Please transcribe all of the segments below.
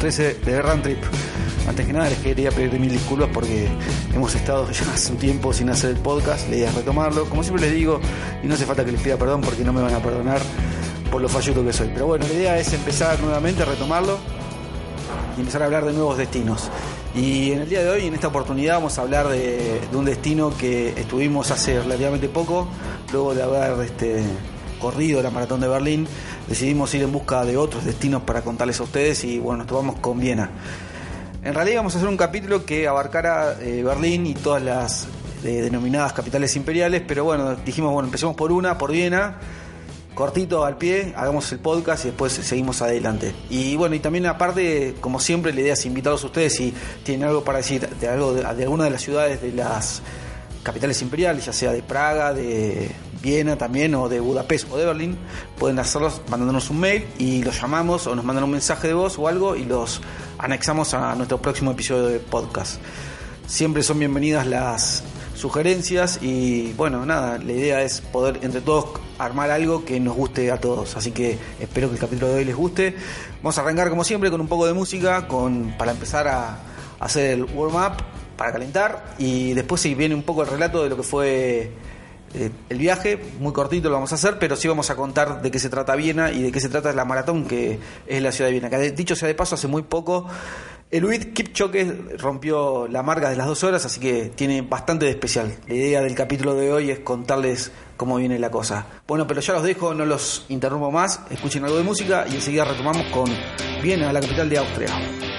13 de Run Trip. Antes que nada les quería pedir mil disculpas porque hemos estado ya hace un tiempo sin hacer el podcast, la idea es retomarlo. Como siempre les digo, y no hace falta que les pida perdón porque no me van a perdonar por lo falluto que soy. Pero bueno, la idea es empezar nuevamente a retomarlo y empezar a hablar de nuevos destinos. Y en el día de hoy, en esta oportunidad, vamos a hablar de, de un destino que estuvimos hace relativamente poco, luego de haber este, corrido la maratón de Berlín, decidimos ir en busca de otros destinos para contarles a ustedes y bueno, nos tomamos con Viena. En realidad vamos a hacer un capítulo que abarcara eh, Berlín y todas las eh, denominadas capitales imperiales, pero bueno, dijimos, bueno, empecemos por una, por Viena, cortito al pie, hagamos el podcast y después seguimos adelante. Y bueno, y también aparte, como siempre, la idea es invitarlos a ustedes si tienen algo para decir de, algo de alguna de las ciudades de las capitales imperiales, ya sea de Praga, de Viena también, o de Budapest o de Berlín, pueden hacerlos mandándonos un mail y los llamamos o nos mandan un mensaje de voz o algo y los anexamos a nuestro próximo episodio de podcast. Siempre son bienvenidas las sugerencias y bueno, nada, la idea es poder entre todos armar algo que nos guste a todos, así que espero que el capítulo de hoy les guste. Vamos a arrancar como siempre con un poco de música con, para empezar a, a hacer el warm-up, para calentar y después si viene un poco el relato de lo que fue eh, el viaje, muy cortito lo vamos a hacer, pero sí vamos a contar de qué se trata Viena y de qué se trata la maratón que es la ciudad de Viena. Que dicho sea de paso, hace muy poco Eluid Kipchoge rompió la marca de las dos horas, así que tiene bastante de especial. La idea del capítulo de hoy es contarles cómo viene la cosa. Bueno, pero ya los dejo, no los interrumpo más, escuchen algo de música y enseguida retomamos con Viena, la capital de Austria.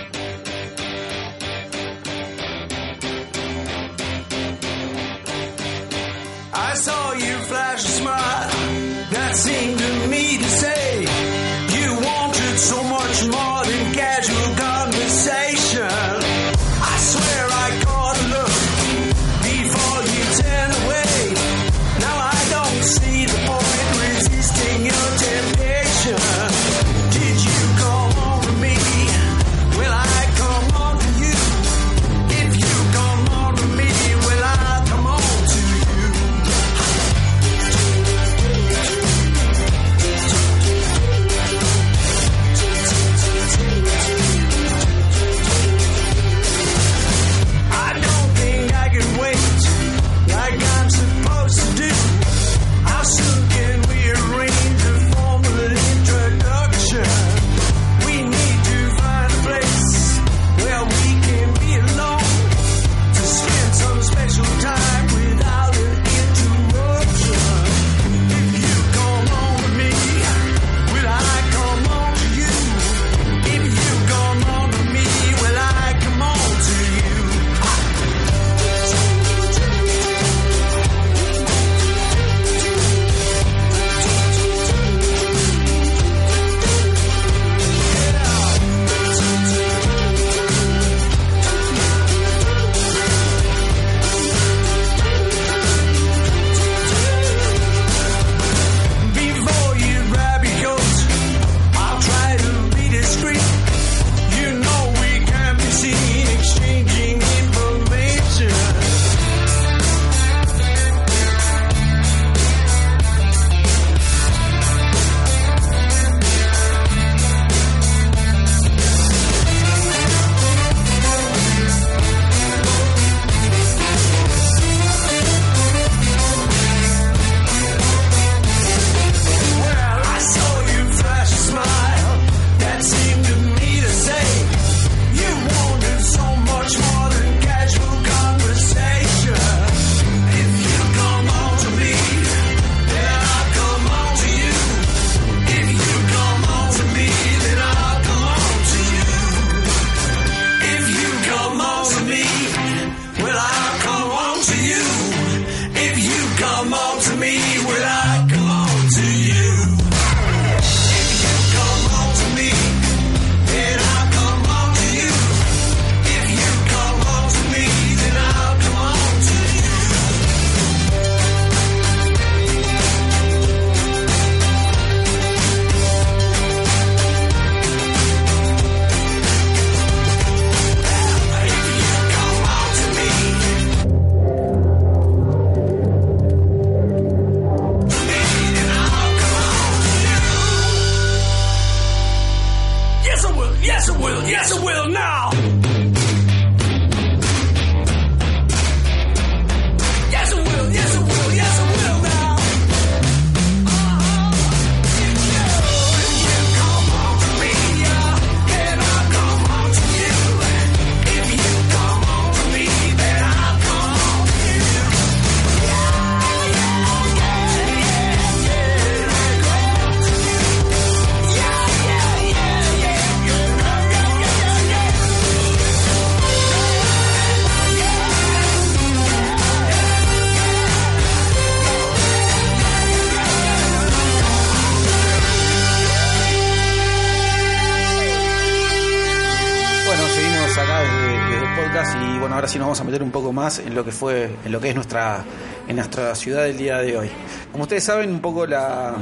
En lo que fue, en lo que es nuestra, en nuestra ciudad del día de hoy. Como ustedes saben, un poco la,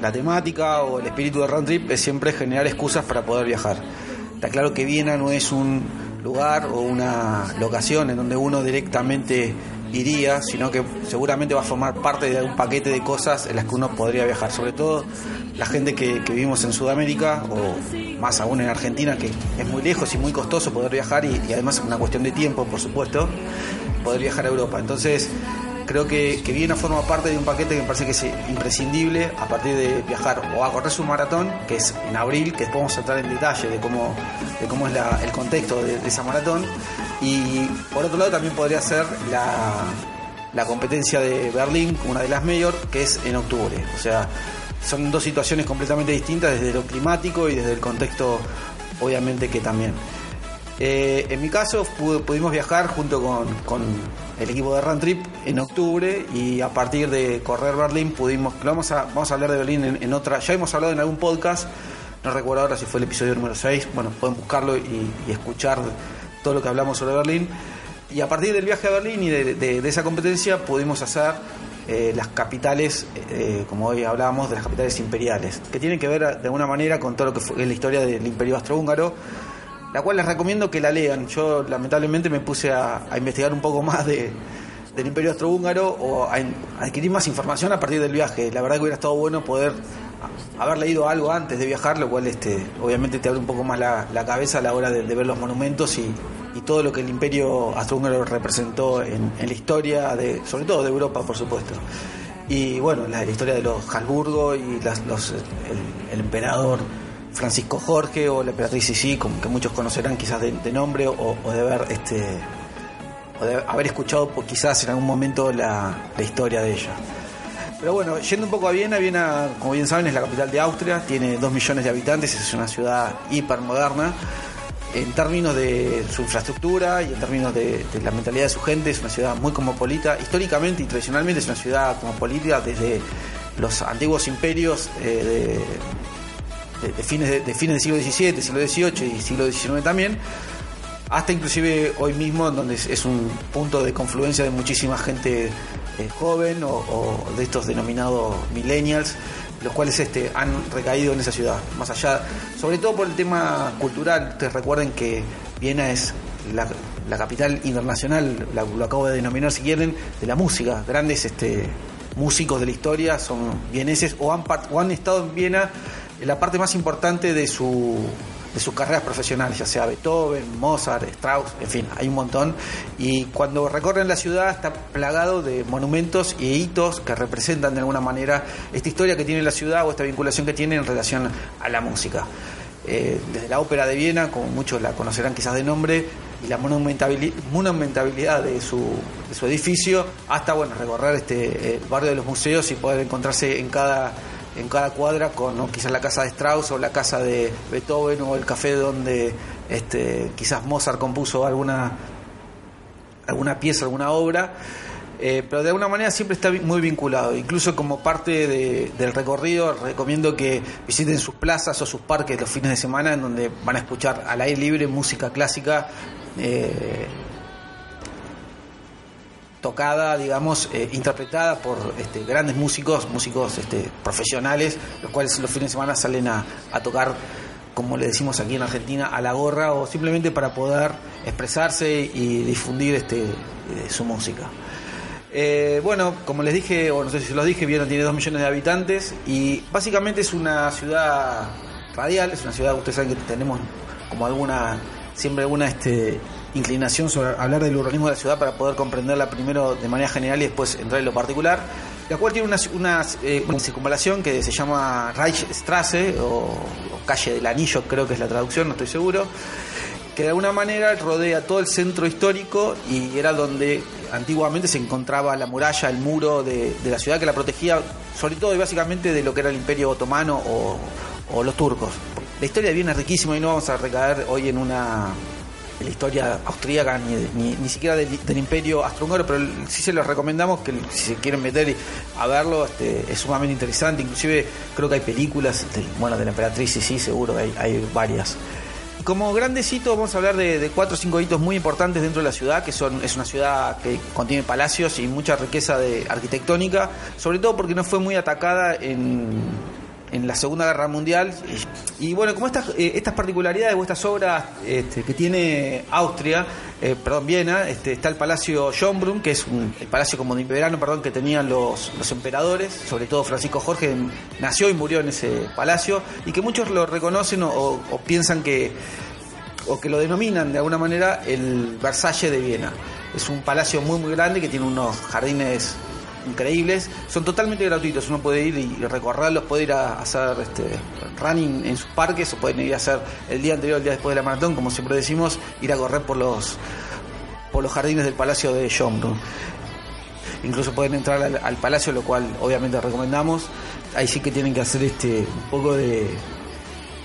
la temática o el espíritu de Round Trip es siempre generar excusas para poder viajar. Está claro que Viena no es un lugar o una locación en donde uno directamente iría, sino que seguramente va a formar parte de un paquete de cosas en las que uno podría viajar. Sobre todo la gente que, vivimos en Sudamérica o más aún en Argentina, que es muy lejos y muy costoso poder viajar y, y además es una cuestión de tiempo, por supuesto, poder viajar a Europa. Entonces, creo que, que Viena forma parte de un paquete que me parece que es imprescindible a partir de viajar o a correr su maratón, que es en abril, que después vamos a entrar en detalle de cómo, de cómo es la- el contexto de, de esa maratón. Y por otro lado también podría ser la, la competencia de Berlín, una de las mayor, que es en octubre. O sea, son dos situaciones completamente distintas desde lo climático y desde el contexto, obviamente que también. Eh, en mi caso pu- pudimos viajar junto con, con el equipo de Run Trip en octubre y a partir de correr Berlín pudimos, vamos a, vamos a hablar de Berlín en, otra, ya hemos hablado en algún podcast, no recuerdo ahora si fue el episodio número 6, bueno, pueden buscarlo y, escuchar todo lo que hablamos sobre Berlín. Y a partir del viaje a Berlín y de esa competencia pudimos hacer eh, las capitales, eh, como hoy hablábamos, de las capitales imperiales, que tienen que ver de alguna manera con todo lo que fue la historia del imperio austrohúngaro, la cual les recomiendo que la lean. Yo lamentablemente me puse a, investigar un poco más de, del imperio austrohúngaro o a, a adquirir más información a partir del viaje. La verdad que hubiera estado bueno poder haber leído algo antes de viajar, lo cual este, obviamente te abre un poco más la, la cabeza a la hora de ver los monumentos y, y todo lo que el imperio austrohúngaro representó en, en la historia, de, sobre todo de Europa, por supuesto. Y bueno, la, la historia de los Habsburgo y las- los, el, el emperador Francisco Jorge o la emperatriz Sisi, como que muchos conocerán quizás de, de nombre o, o de haber este o de haber escuchado pues, quizás en algún momento la, la historia de ella. Pero bueno, yendo un poco a Viena, Viena, como bien saben, es la capital de Austria, tiene dos millones de habitantes, es una ciudad hipermoderna. En términos de su infraestructura y en términos de, la mentalidad de su gente, es una ciudad muy cosmopolita. Históricamente y tradicionalmente es una ciudad cosmopolita desde los antiguos imperios eh, de, fines, de, fines del siglo XVII, siglo XVIII y siglo XIX también, hasta inclusive hoy mismo, donde es, un punto de confluencia de muchísima gente eh, joven o de estos denominados millennials, los cuales este, han recaído en esa ciudad. Más allá, sobre todo por el tema cultural, ustedes recuerden que Viena es la, la capital internacional, lo acabo de denominar si quieren, de la música. Grandes este, músicos de la historia son vieneses o han, o han estado en Viena en la parte más importante de su de sus carreras profesionales, ya sea Beethoven, Mozart, Strauss, en fin, hay un montón. Y cuando recorren la ciudad está plagado de monumentos y hitos que representan de alguna manera esta historia que tiene la ciudad o esta vinculación que tiene en relación a la música. Eh, desde la ópera de Viena, como muchos la conocerán quizás de nombre, y la monumentabili- monumentabilidad de su, de su edificio, hasta bueno recorrer este eh, barrio de los museos y poder encontrarse en cada en cada cuadra con quizás la casa de Strauss o la casa de Beethoven o el café donde este, quizás Mozart compuso alguna alguna pieza, alguna obra, eh, pero de alguna manera siempre está muy vinculado. Incluso como parte de- del recorrido, recomiendo que visiten sus plazas o sus parques los fines de semana, en donde van a escuchar al aire libre música clásica. eh, tocada, digamos, eh, interpretada por este, grandes músicos, músicos este, profesionales, los cuales los fines de semana salen a, tocar, como le decimos aquí en Argentina, a la gorra o simplemente para poder expresarse y difundir este, eh, su música. Eh, bueno, como les dije, o no sé si se los dije, Viena tiene dos millones de habitantes y básicamente es una ciudad radial, es una ciudad, ustedes saben que tenemos como alguna, siempre alguna este, inclinación sobre hablar del urbanismo de la ciudad para poder comprenderla primero de manera general y después entrar en lo particular. La cual tiene una, eh, circunvalación que se llama Reichstrasse o, calle del anillo, creo que es la traducción, no estoy seguro que de alguna manera rodea todo el centro histórico y era donde antiguamente se encontraba la muralla, el muro de, la ciudad que la protegía, sobre todo y básicamente de lo que era el imperio otomano o, los turcos. La historia es riquísima y no vamos a recaer hoy en una la historia austríaca ni, ni, ni siquiera del, del imperio austrohúngaro, pero sí se los recomendamos que si se quieren meter a verlo este, es sumamente interesante, inclusive creo que hay películas, del, bueno, de la emperatriz, sí, sí, seguro hay, hay varias. Como grandes hitos vamos a hablar de, de, cuatro o cinco hitos muy importantes dentro de la ciudad, que son es una ciudad que contiene palacios y mucha riqueza de arquitectónica, sobre todo porque no fue muy atacada en, en la Segunda Guerra Mundial. Y, bueno, como estas, eh, estas particularidades o estas obras este, que tiene Austria, eh, perdón, Viena, este, está el Palacio Schönbrunn, que es un, el palacio como de verano, perdón, que tenían los, los emperadores, sobre todo Francisco Jorge nació y murió en ese palacio, y que muchos lo reconocen o, o piensan que o que lo denominan de alguna manera el Versalles de Viena. Es un palacio muy muy grande que tiene unos jardines increíbles, son totalmente gratuitos, uno puede ir y recorrerlos, puede ir a hacer este, running en sus parques o pueden ir a hacer el día anterior, el día después de la maratón, como siempre decimos, ir a correr por los por los jardines del Palacio de Schönbrunn. Incluso pueden entrar al, al, palacio, lo cual obviamente recomendamos. Ahí sí que tienen que hacer este un poco de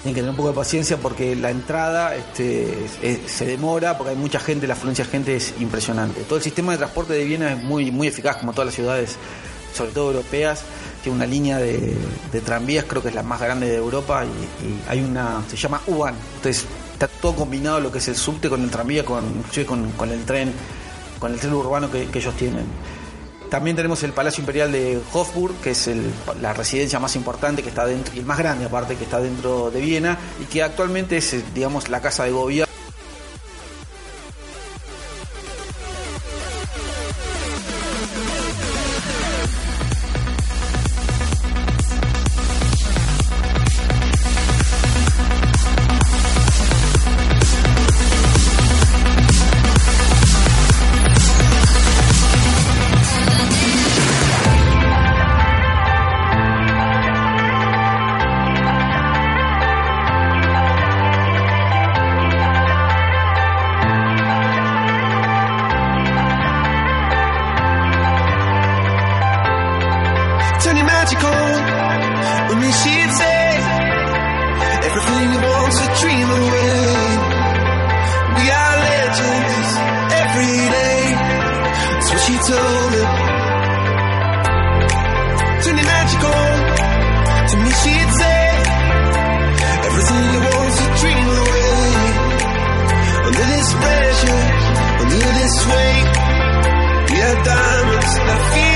tienen que tener un poco de paciencia porque la entrada este, es, se demora, porque hay mucha gente, la afluencia de gente es impresionante. Todo el sistema de transporte de Viena es muy, muy eficaz, como todas las ciudades, sobre todo europeas. Tiene una línea de, tranvías, creo que es la más grande de Europa, y, hay una, se llama U-Bahn. Entonces está todo combinado lo que es el subte con el tranvía, con, con, el tren, con el tren urbano que ellos tienen. También tenemos el Palacio Imperial de Hofburg, que es la residencia más importante que está dentro, y el más grande aparte, que está dentro de Viena, y que actualmente es, digamos, la casa de gobierno. a dream away. We are legends every day. That's what she told me. Turning magical to me, she'd say. Everything you a dream away. Under this pressure, under this weight, we are diamonds feel.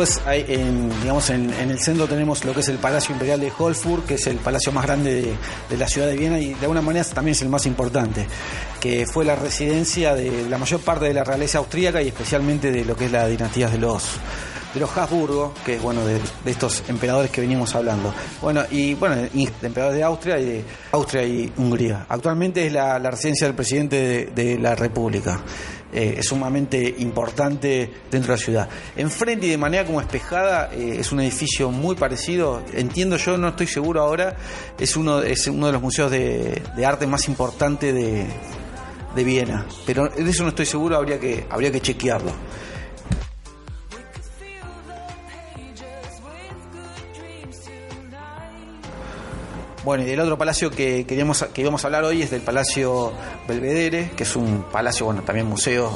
Después, hay en, digamos, en, el centro tenemos lo que es el Palacio Imperial de Holfurt, que es el palacio más grande de, de la ciudad de Viena y de alguna manera también es el más importante, que fue la residencia de la mayor parte de la realeza austríaca y especialmente de lo que es la dinastía de los de los Habsburgo, que es bueno de, estos emperadores que venimos hablando. Bueno, y bueno, de emperadores de Austria y de Austria y Hungría. Actualmente es la, residencia del presidente de, la República. Eh, es sumamente importante dentro de la ciudad. Enfrente y de manera como espejada eh, es un edificio muy parecido. Entiendo yo, no estoy seguro ahora, es uno, es uno de los museos de, de arte más importantes de, de Viena. Pero de eso no estoy seguro, habría que, habría que chequearlo. Bueno, y el otro palacio que queríamos que íbamos a hablar hoy es del Palacio Belvedere, que es un palacio, bueno, también museo,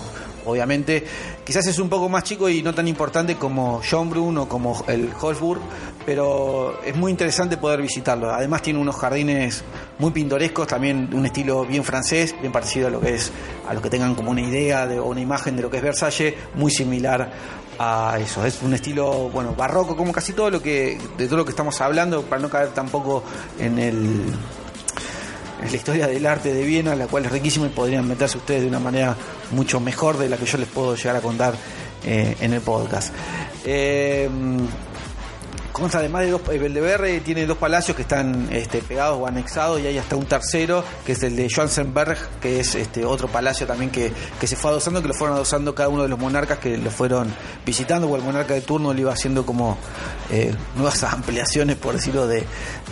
obviamente. Quizás es un poco más chico y no tan importante como Schönbrunn o como el Hofburg, pero es muy interesante poder visitarlo. Además tiene unos jardines muy pintorescos, también un estilo bien francés, bien parecido a lo que es a los que tengan como una idea de, o una imagen de lo que es Versalles, muy similar a eso. Es un estilo, bueno, barroco, como casi todo lo que, de todo lo que estamos hablando, para no caer tampoco en el en la historia del arte de Viena, la cual es riquísima y podrían meterse ustedes de una manera mucho mejor de la que yo les puedo llegar a contar eh, en el podcast. Eh, consta además de dos, eh, Beldeberre tiene dos palacios que están este, pegados o anexados y hay hasta un tercero que es el de Schwanzenberg, que es este otro palacio también que, que se fue adosando, que lo fueron adosando cada uno de los monarcas que lo fueron visitando, o el monarca de turno le iba haciendo como eh, nuevas ampliaciones, por decirlo de,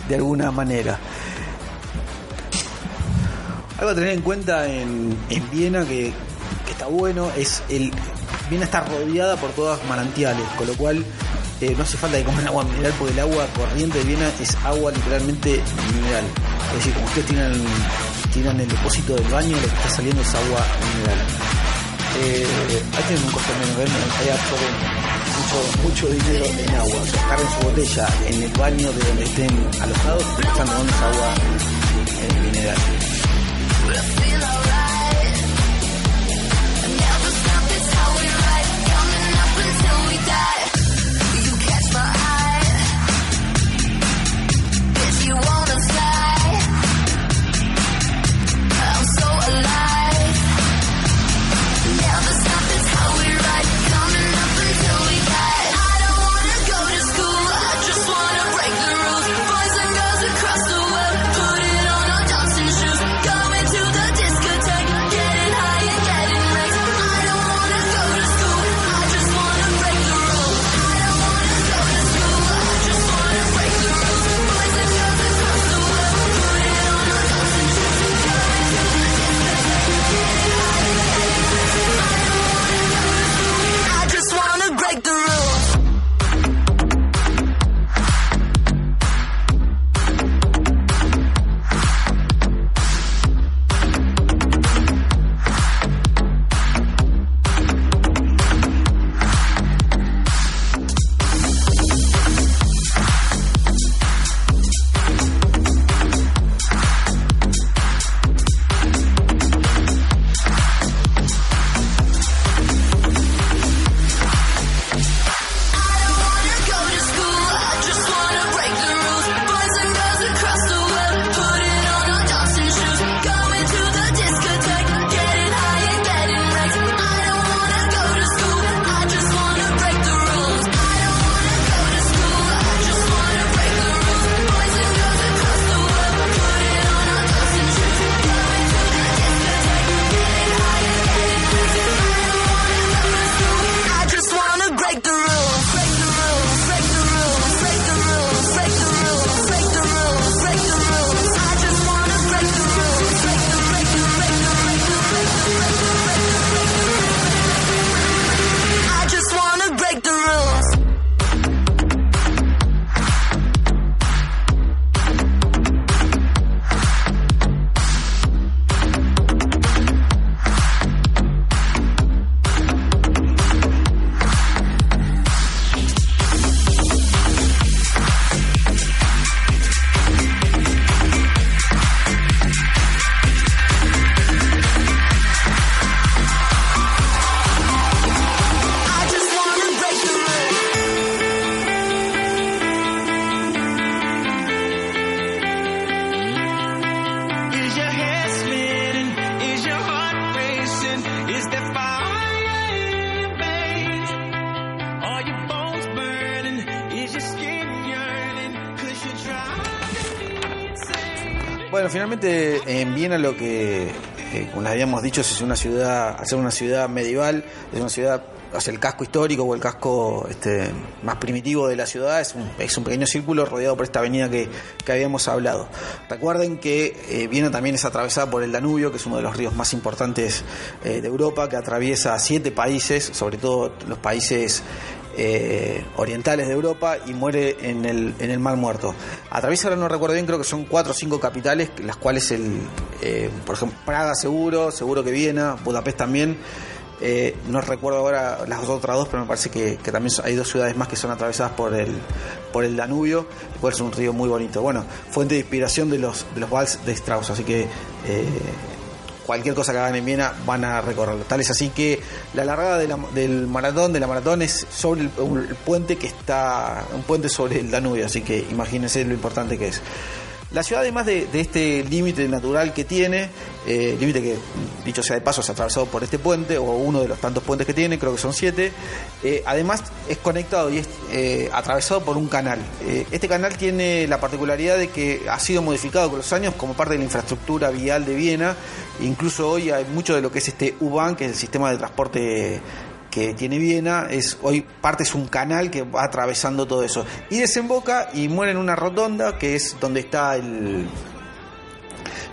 de alguna manera. Algo a tener en cuenta en, en Viena que, que está bueno es el Viena está rodeada por todas manantiales, con lo cual eh, no hace falta que coman agua mineral porque el agua corriente de Viena es agua literalmente mineral. Es decir, como ustedes tiran, tiran el depósito del baño, lo que está saliendo es agua mineral. Eh, ahí tienen un costo menos, ahí absorben mucho, mucho dinero en agua. O sea, carguen su botella en el baño de donde estén alojados y están tomando esa agua mineral. Bueno, finalmente en Viena lo que, eh, como les habíamos dicho, es una ciudad, hacer una ciudad medieval, es una ciudad, o sea, el casco histórico o el casco este, más primitivo de la ciudad es un, es un pequeño círculo rodeado por esta avenida que, que habíamos hablado. Recuerden que eh, Viena también es atravesada por el Danubio, que es uno de los ríos más importantes eh, de Europa, que atraviesa siete países, sobre todo los países eh, orientales de Europa y muere en el, en el Mar Muerto. Atraviesa, ahora no recuerdo bien, creo que son cuatro o cinco capitales, las cuales, el, eh, por ejemplo, Praga seguro, seguro que Viena, Budapest también. Eh, no recuerdo ahora las otras dos, pero me parece que, también hay dos ciudades más que son atravesadas por el, por el Danubio, cual es un río muy bonito. Bueno, fuente de inspiración de los, de los vals de Strauss, así que cualquier cosa que hagan en Viena van a recorrerlo. Tal es así que la largada de la- del maratón, de la maratón es sobre el, el puente que está, un puente sobre el Danubio, así que imagínense lo importante que es. La ciudad, además de, este límite natural que tiene, eh, límite que, dicho sea de paso, es atravesado por este puente, o uno de los tantos puentes que tiene, creo que son siete, eh, además es conectado y es eh, atravesado por un canal. Este canal tiene la particularidad de que ha sido modificado con los años como parte de la infraestructura vial de Viena, incluso hoy hay mucho de lo que es este U-Bahn, que es el sistema de transporte que tiene Viena, es hoy parte es un canal que va atravesando todo eso. Y desemboca y muere en una rotonda que es donde está el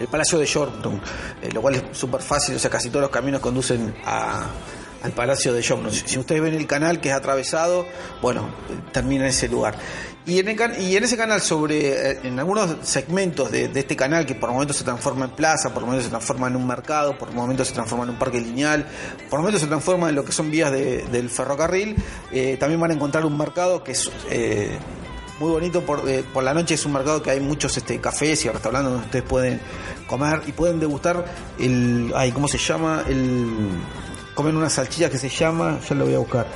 el Palacio de Yorktown, eh, lo cual es súper fácil, o sea, casi todos los caminos conducen a- al Palacio de Yorktown. Si, si ustedes ven el canal que es atravesado, bueno, termina en ese lugar. Y en, el y en ese canal, sobre eh, en algunos segmentos de, de este canal, que por momentos se transforma en plaza, por momentos se transforma en un mercado, por momentos se transforma en un parque lineal, por momentos se transforma en lo que son vías de- del ferrocarril, eh, también van a encontrar un mercado que es... eh, muy bonito por, eh, por la noche. Es un mercado que hay muchos este, cafés y restaurantes donde ustedes pueden comer y pueden degustar el ay cómo se llama el comen una salchicha que se llama ya lo voy a buscar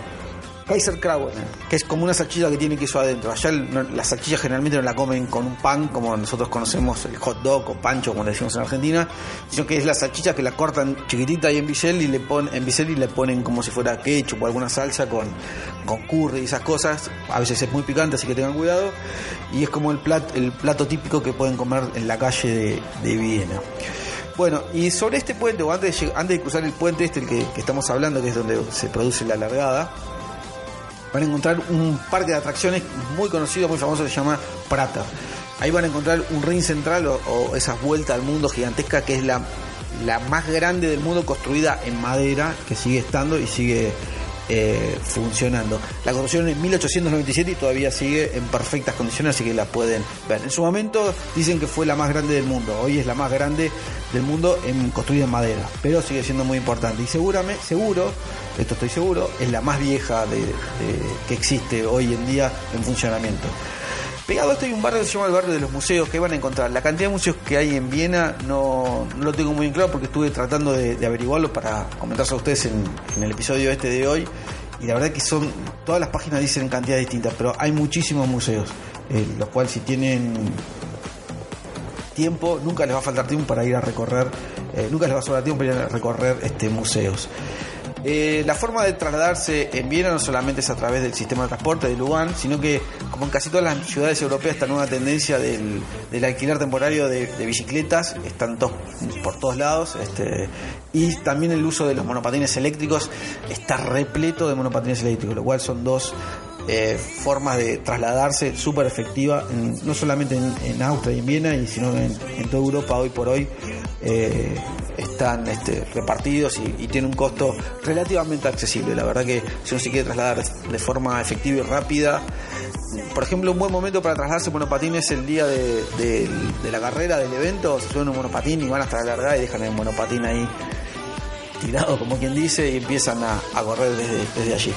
Kaiser Krauen, que es como una salchicha que tiene queso adentro. Allá el- la generalmente no la comen con un pan, como nosotros conocemos el hot dog o pancho, como le decimos en Argentina, sino que es la salchicha que la cortan chiquitita y en bisel y le ponen, en bisel y le ponen como si fuera ketchup o alguna salsa con, con curry y esas cosas. A veces es muy picante, así que tengan cuidado. Y es como el plato, el plato típico que pueden comer en la calle de, de Viena. Bueno, y sobre este puente, o antes de, antes de cruzar el puente este el que, que estamos hablando, que es donde se produce la largada, van a encontrar un parque de atracciones muy conocido, muy famoso, que se llama Prater. Ahí van a encontrar un ring central o, o esa vuelta al mundo gigantesca que es la, la más grande del mundo construida en madera, que sigue estando y sigue eh, funcionando. La construyeron en 1897 y todavía sigue en perfectas condiciones, así que la pueden ver. En su momento dicen que fue la más grande del mundo, hoy es la más grande del mundo en, construida en madera, pero sigue siendo muy importante. Y seguramente, seguro, esto estoy seguro, es la más vieja de, que existe hoy en día en funcionamiento. Pegado a esto hay un barrio que se llama el barrio de los museos, que van a encontrar. La cantidad de museos que hay en Viena no, lo tengo muy claro porque estuve tratando de, averiguarlo para comentárselo a ustedes en, el episodio este de hoy. Y la verdad que son, todas las páginas dicen cantidades distintas, pero hay muchísimos museos, eh, los cuales si tienen tiempo, nunca les va a faltar tiempo para ir a recorrer, eh, nunca les va a sobrar tiempo para ir a recorrer este, museos. Eh, la forma de trasladarse en Viena no solamente es a través del sistema de transporte de Lugán, sino que, como en casi todas las ciudades europeas, esta nueva tendencia del, del alquiler temporario de, de bicicletas, están todos, por todos lados, este, y también el uso de los monopatines eléctricos está repleto de monopatines eléctricos, lo cual son dos eh, formas de trasladarse súper efectiva, en- no solamente en, en Austria y en Viena, y sino en, toda Europa hoy por hoy. eh, están este, repartidos y, y tienen un costo relativamente accesible. La verdad que si uno se quiere trasladar de forma efectiva y rápida, por ejemplo, un buen momento para trasladarse en monopatín es el día de, la carrera, del evento, se suben un monopatín y van hasta la largada y dejan el monopatín ahí tirado, como quien dice, y empiezan a, correr desde allí.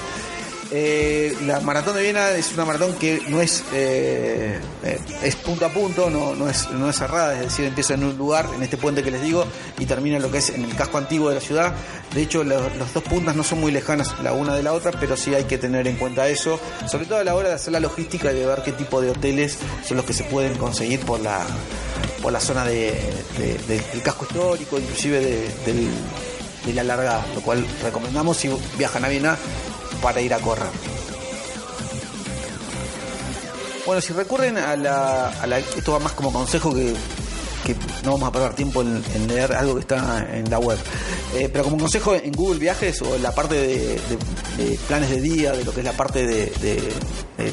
Eh, la maratón de Viena es una maratón que no es eh, eh, es punto a punto, no, no, es, no es cerrada, es decir, empieza en un lugar, en este puente que les digo, y termina en lo que es en el casco antiguo de la ciudad. De hecho, los, los dos puntas no son muy lejanas la una de la otra, pero sí hay que tener en cuenta eso, sobre todo a la hora de hacer la logística y de ver qué tipo de hoteles son los que se pueden conseguir por la, por la zona de, de- de- del casco histórico, inclusive de, del- de la largada, lo cual recomendamos si viajan a Viena para ir a correr. Bueno, si recurren a la, a la- esto va más como consejo que, que no vamos a perder tiempo en, leer algo que está en la web. Eh, pero como consejo, en Google Viajes o en la parte de, planes de día, de lo que es la parte de,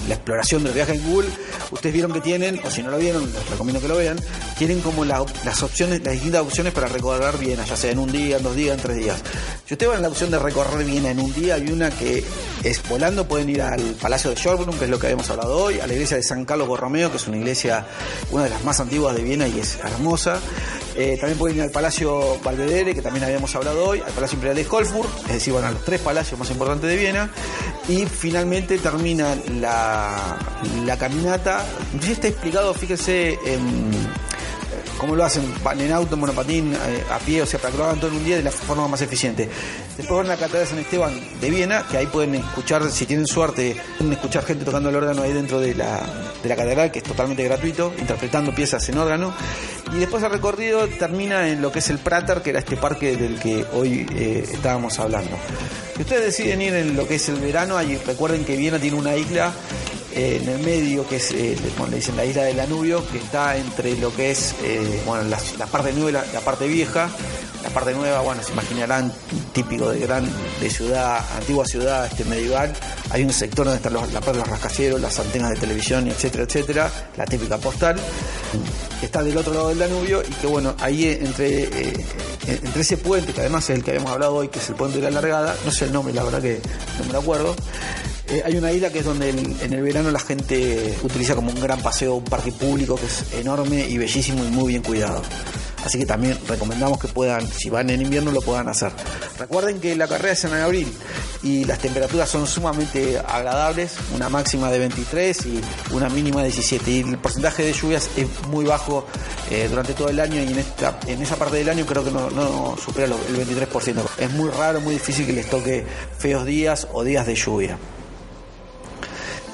la exploración del viaje en Google, ustedes vieron que tienen, o si no lo vieron, les recomiendo que lo vean, tienen como la- las opciones, las distintas opciones para recorrer Viena, ya sea en un día, en dos días, en tres días. Si ustedes van a la opción de recorrer Viena en un día, hay una que es volando, pueden ir al Palacio de Schönbrunn, que es lo que habíamos hablado hoy, a la iglesia de San Carlos Borromeo, que es una iglesia, una de las más antiguas de Viena y es hermosa. Eh, también pueden ir al Palacio Valvedere, que también habíamos hablado hoy, al Palacio Imperial de Holfur, es decir, van a los tres palacios más importantes de Viena. Y finalmente termina la, la caminata. Si está explicado, fíjense, en, cómo lo hacen, en auto, en monopatín, eh, a pie, o sea, para que lo hagan todo en un día de la forma más eficiente. Después van a la Catedral de San Esteban de Viena, que ahí pueden escuchar, si tienen suerte, pueden escuchar gente tocando el órgano ahí dentro de la, de la catedral, que es totalmente gratuito, interpretando piezas en órgano. Y después el recorrido termina en lo que es el Prater, que era este parque del que hoy eh, estábamos hablando. Si ustedes deciden ir en lo que es el verano, ahí recuerden que Viena tiene una isla en el medio, que es, eh, le- dicen la isla del Danubio, que está entre lo que es, eh, bueno, la, la parte nueva y la, parte vieja. La parte nueva, bueno, se imaginarán, típico de gran, de ciudad, antigua ciudad este, medieval. Hay un sector donde están los- la parte de los rascacielos, las antenas de televisión, etcétera, etcétera, la típica postal, que está del otro lado del Danubio y que, bueno, ahí eh, entre, entre ese puente, que además es el que habíamos hablado hoy, que es el puente de la largada, no sé el nombre, la verdad que no me lo acuerdo, eh, hay una isla que es donde en el verano la gente utiliza como un gran paseo, un parque público que es enorme y bellísimo y muy bien cuidado. Así que también recomendamos que puedan, si van en invierno, lo puedan hacer. Recuerden que la carrera es en abril y las temperaturas son sumamente agradables, una máxima de 23 y una mínima de 17. Y el porcentaje de lluvias es muy bajo eh, durante todo el año y en, esta, en esa parte del año creo que no, supera el 23%. Es muy raro, muy difícil que les toque feos días o días de lluvia.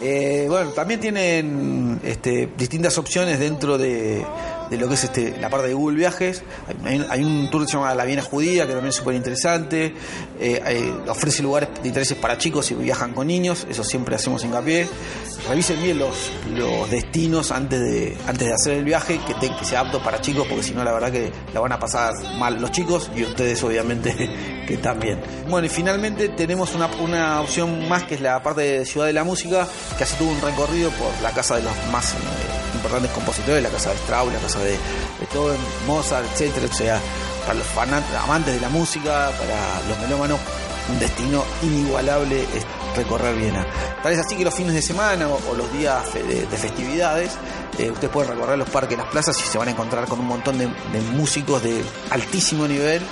Eh, bueno, también tienen este, distintas opciones dentro de, lo que es este, la parte de Google Viajes. Hay, un tour que se llama La Viena Judía, que también es súper interesante. Eh, ofrece lugares de intereses para chicos si viajan con niños, eso siempre hacemos hincapié. Revisen bien los, los destinos antes de, antes de hacer el viaje, que, te- que sea apto para chicos, porque si no, la verdad que la van a pasar mal los chicos y ustedes, obviamente, también. Bueno, y finalmente tenemos una, una opción más que es la parte de Ciudad de la Música, que hace todo un recorrido por la casa de los más eh, importantes compositores, la casa de Strauss, la casa de Beethoven, Mozart, etcétera, o sea, para los amantes de la música, para los melómanos, un destino inigualable es recorrer Viena. Tal es así que los fines de semana o, los días de, de festividades, eh, ustedes pueden recorrer los parques, las plazas y se van a encontrar con un montón de músicos de altísimo nivel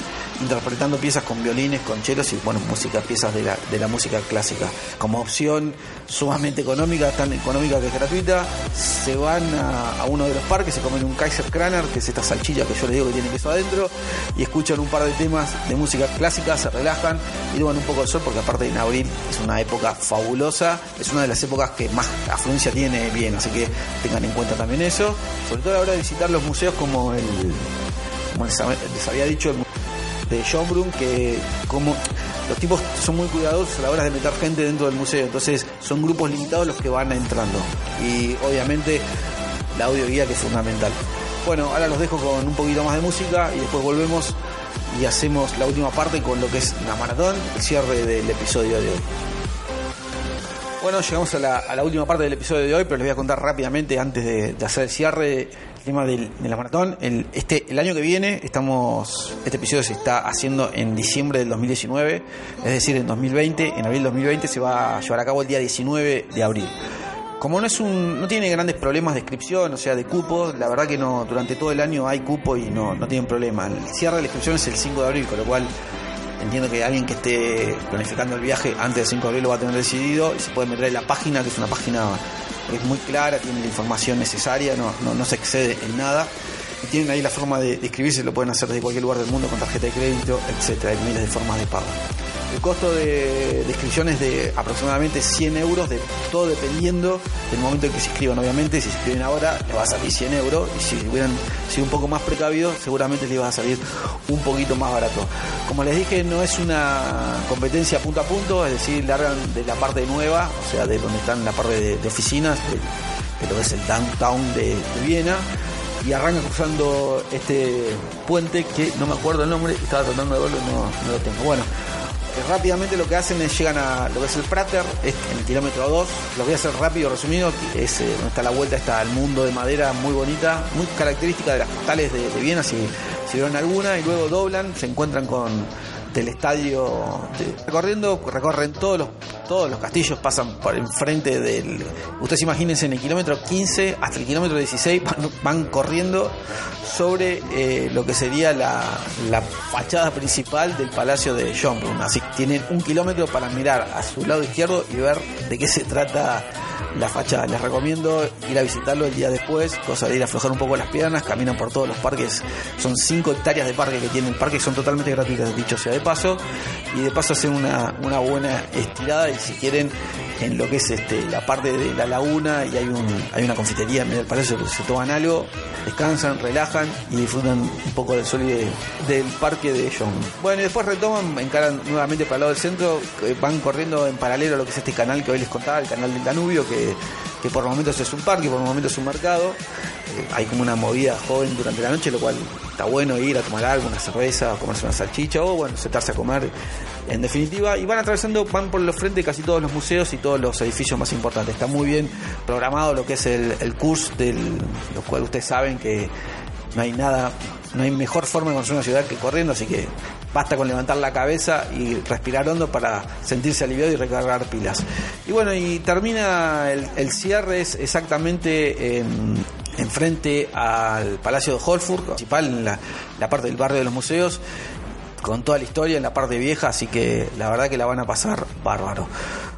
interpretando piezas con violines, con chelos y bueno, música, piezas de la, de la música clásica. Como opción sumamente económica, tan económica que es gratuita, se van a, uno de los parques, se comen un Kaiser Kraner, que es esta salchicha que yo les digo que tiene queso adentro, y escuchan un par de temas de música clásica, se relajan y toman un poco de sol, porque aparte en abril es una época fabulosa, es una de las épocas que más afluencia tiene bien, así que tengan en cuenta también eso, sobre todo a la hora de visitar los museos como el, como les había dicho, el de Schönbrunn, que como los tipos son muy cuidadosos a la hora de meter gente dentro del museo, entonces son grupos limitados los que van entrando. Y obviamente la audio guía que es fundamental. Bueno, ahora los dejo con un poquito más de música y después volvemos y hacemos la última parte con lo que es la maratón, el cierre del episodio de hoy. Bueno, llegamos a la, última parte del episodio de hoy, pero les voy a contar rápidamente antes de, hacer el cierre tema del- de la maratón. El, este, el año que viene, estamos, este episodio se está haciendo en diciembre del 2019, es decir, en 2020, en abril del 2020 se va a llevar a cabo el día 19 de abril. Como no es un, no tiene grandes problemas de inscripción, o sea, de cupo, la verdad que no, durante todo el año hay cupo y no, no tienen problema. El cierre de la inscripción es el 5 de abril, con lo cual Entiendo que alguien que esté planificando el viaje antes del 5 de abril lo va a tener decidido y se puede meter en la página, que es una página es muy clara, tiene la información necesaria, no, no, no se excede en nada. Y tienen ahí la forma de, inscribirse, lo pueden hacer desde cualquier lugar del mundo con tarjeta de crédito, etcétera, hay miles de formas de pago. El costo de, inscripción es de aproximadamente 100 euros, de, todo dependiendo del momento en que se inscriban. Obviamente, si se inscriben ahora, les va a salir 100 euros, y si hubieran sido un poco más precavidos, seguramente les va a salir un poquito más barato. Como les dije, no es una competencia punto a punto, es decir, largan de la parte nueva, o sea, de donde están la parte de, oficinas, de, de lo que es el downtown de Viena, y arranca cruzando este puente que no me acuerdo el nombre, estaba tratando de verlo no, no lo tengo. Bueno, eh, rápidamente lo que hacen es llegan a lo que es el Prater, en el kilómetro 2. Lo voy a hacer rápido, resumido. Es eh, donde está la vuelta, está el mundo de madera muy bonita, muy característica de las postales de, de Viena, si, si vieron alguna, y luego doblan, se encuentran con del estadio de- recorriendo recorren todos los todos los castillos pasan por enfrente del ustedes imagínense en el kilómetro 15 hasta el kilómetro 16 van, corriendo sobre eh, lo que sería la, la fachada principal del palacio de Schönbrunn así que tienen un kilómetro para mirar a su lado izquierdo y ver de qué se trata la fachada. Les recomiendo ir a visitarlo el día después, cosa de ir a aflojar un poco las piernas, caminan por todos los parques, son 5 hectáreas de parque que tiene el parque, son totalmente gratuitas, dicho sea de y de paso hacen una, una buena estirada y si quieren en lo que es este la parte de la laguna y hay un hay una confitería en medio del palacio se toman algo, descansan, relajan y disfrutan un poco del sol y de- del parque de John. Bueno, y después retoman, encaran nuevamente para el lado del centro, eh, van corriendo en paralelo a lo que es este canal que hoy les contaba, el canal del Danubio, que, que por momentos es un parque, por momentos es un mercado. Eh, hay como una movida joven durante la noche, lo cual está bueno ir a tomar algo, una cerveza, o comerse una salchicha, o bueno, sentarse a comer en definitiva, y van atravesando, van por los frente casi todos los museos y todos los edificios más importantes. Está muy bien programado lo que es el, el curso, del, lo cual ustedes saben que no hay nada, no hay mejor forma de conocer una ciudad que corriendo, así que basta con levantar la cabeza y respirar hondo para sentirse aliviado y recargar pilas. Y bueno, y termina el, cierre es exactamente en, en frente al Palacio de Holford, principal en la, la parte del barrio de los museos con toda la historia en la parte vieja, así que la verdad que la van a pasar bárbaro.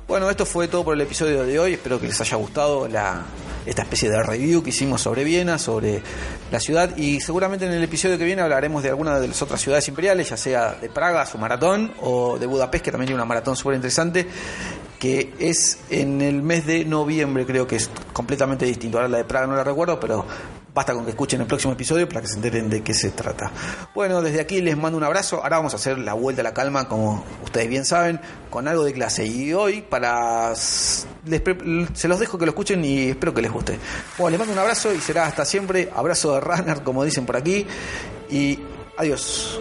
Bueno, esto fue todo por el episodio de hoy, espero que les haya gustado la, esta especie de review que hicimos sobre Viena, sobre la ciudad y seguramente en el episodio que viene hablaremos de alguna de las otras ciudades imperiales, ya sea de Praga, su maratón, o de Budapest, que también tiene una maratón súper interesante, que es en el mes de noviembre, creo que es completamente distinto. Ahora la de Praga no la recuerdo, pero basta con que escuchen el próximo episodio para que se enteren de qué se trata. Bueno, desde aquí les mando un abrazo. Ahora vamos a hacer la vuelta a la calma, como ustedes bien saben, con algo de clase. Y hoy, para. se los dejo que lo escuchen y espero que les guste. Bueno, les mando un abrazo y será hasta siempre. Abrazo de runner, como dicen por aquí. Y adiós.